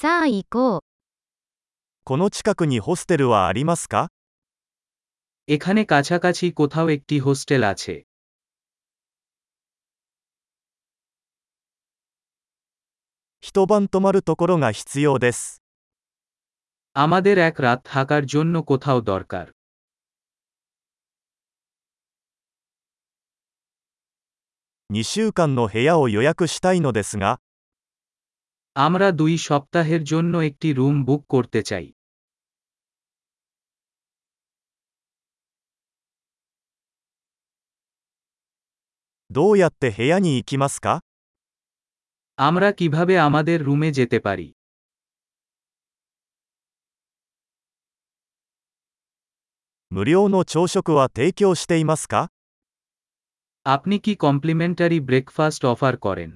さあ行こう。この近くにホステルはありますか এখানে কাছাকাছি কোথাও একটি হোস্টেল আছে 一晩泊まるところが必要です。 আমাদের এক রাত থাকার জন্য কোথাও দরকার 2週間の部屋を予約したいのですが、 আমরা দুই সপ্তাহের জন্য একটি রুম বুক করতে চাই। আমরা কীভাবে আমাদের রুমে যেতে পারি? আপনি কি কমপ্লিমেন্টারি ব্রেকফাস্ট অফার করেন?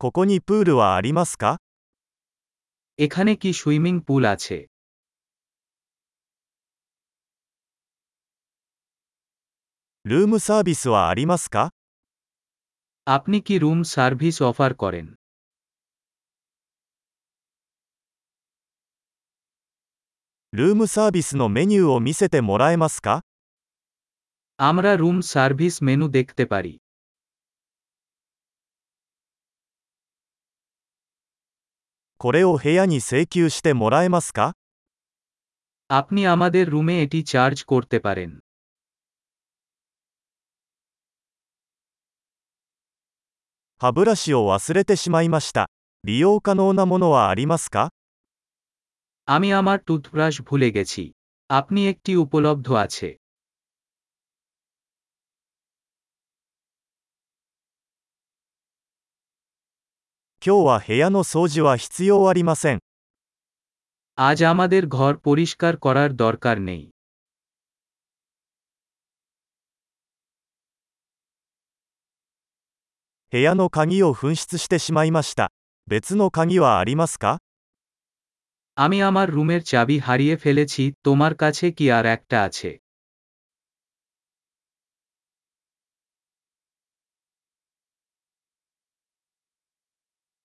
ここにプールはありますか এখানে কি সুইমিং পুল আছে ルームサービスはありますか আপনি কি রুম সার্ভিস অফার করেন ルームサービスのメニューを見せてもらえますか আমরা রুম সার্ভিস মেনু দেখতে পারি これを部屋に請求してもらえますか আপনি আমাদের রুমে এটি চার্জ করতে পারেন 歯ブラシを忘れてしまいました。利用可能なものはありますか আমি আমার টুথব্রাশ ভুলে গেছি আপনি একটি উপলব্ধ আছে 今日は部屋の掃除は必要ありません。 আজ আমাদের ঘর পরিষ্কার করার দরকার নেই 部屋の鍵を紛失してしまいました。別の鍵はありますか আমি আমার রুমের চাবি হারিয়ে ফেলেছি তোমার কাছে কি আর একটা আছে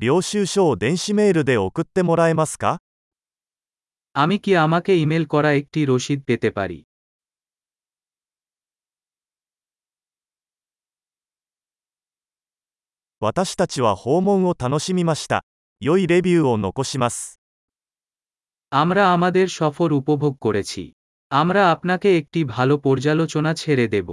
領収書を電子メールで送ってもらえますか আমি কি আমাকে ইমেল করা একটি রসিদ পেতে পারি 私たちは訪問を楽しみました。良いレビューを残します。 আমরা আমাদের সফর উপভোগ করেছি আমরা আপনাকে একটি ভালো পর্যালোচনা ছেড়ে দেব